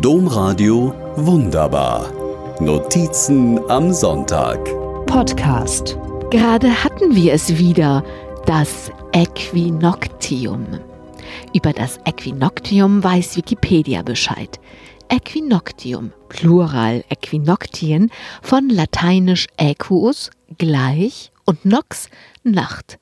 Domradio Wunderbar. Notizen am Sonntag. Podcast. Gerade hatten wir es wieder, das Äquinoctium. Über das Äquinoctium weiß Wikipedia Bescheid. Äquinoctium, Plural Äquinoktien, von lateinisch aequus, gleich und nox, Nacht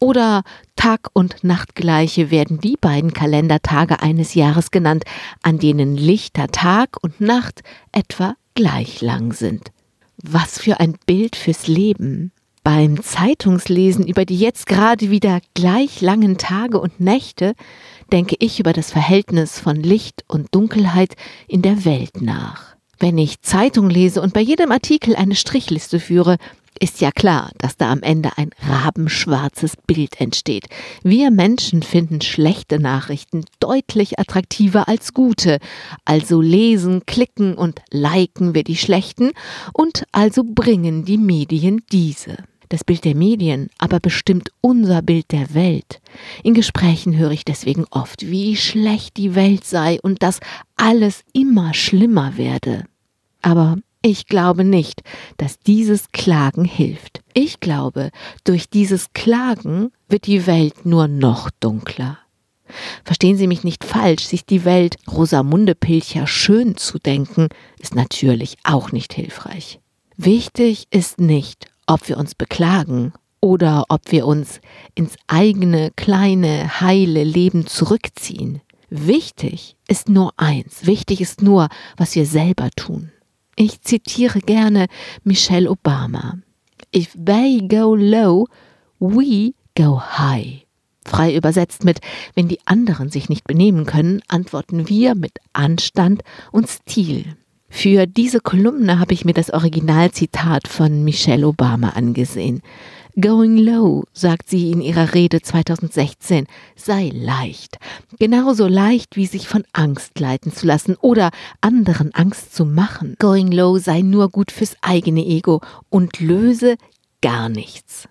oder Tag- und Nachtgleiche werden die beiden Kalendertage eines Jahres genannt, an denen lichter Tag und Nacht etwa gleich lang sind. Was für ein Bild fürs Leben. Beim Zeitungslesen über die jetzt gerade wieder gleich langen Tage und Nächte denke ich über das Verhältnis von Licht und Dunkelheit in der Welt nach. Wenn ich Zeitung lese und bei jedem Artikel eine Strichliste führe, ist ja klar, dass da am Ende ein rabenschwarzes Bild entsteht. Wir Menschen finden schlechte Nachrichten deutlich attraktiver als gute, also lesen, klicken und liken wir die schlechten und also bringen die Medien diese. Das Bild der Medien aber bestimmt unser Bild der Welt. In Gesprächen höre ich deswegen oft, wie schlecht die Welt sei und dass alles immer schlimmer werde. Aber ich glaube nicht, dass dieses Klagen hilft. Ich glaube, durch dieses Klagen wird die Welt nur noch dunkler. Verstehen Sie mich nicht falsch, sich die Welt Rosamunde Pilcher schön zu denken, ist natürlich auch nicht hilfreich. Wichtig ist nicht, ob wir uns beklagen oder ob wir uns ins eigene, kleine, heile Leben zurückziehen. Wichtig ist nur eins, wichtig ist nur, was wir selber tun. Ich zitiere gerne Michelle Obama. If they go low, we go high. Frei übersetzt mit, wenn die anderen sich nicht benehmen können, antworten wir mit Anstand und Stil. Für diese Kolumne habe ich mir das Originalzitat von Michelle Obama angesehen. Going low, sagt sie in ihrer Rede 2016, sei leicht. Genauso leicht wie sich von Angst leiten zu lassen oder anderen Angst zu machen. Going low sei nur gut fürs eigene Ego und löse gar nichts.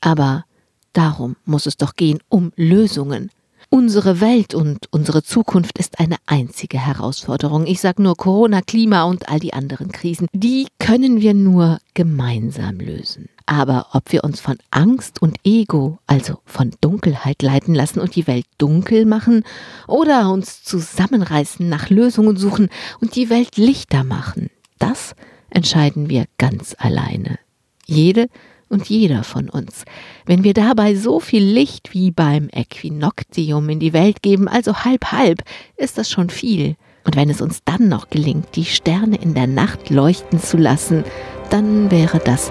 Aber darum muss es doch gehen, um Lösungen. Unsere Welt und unsere Zukunft ist eine einzige Herausforderung. Ich sage nur Corona, Klima und all die anderen Krisen. Die können wir nur gemeinsam lösen. Aber ob wir uns von Angst und Ego, also von Dunkelheit leiten lassen und die Welt dunkel machen, oder uns zusammenreißen, nach Lösungen suchen und die Welt lichter machen, das entscheiden wir ganz alleine. Jede und jeder von uns. Wenn wir dabei so viel Licht wie beim Äquinoktium in die Welt geben, also halb halb, ist das schon viel. Und wenn es uns dann noch gelingt, die Sterne in der Nacht leuchten zu lassen, dann wäre das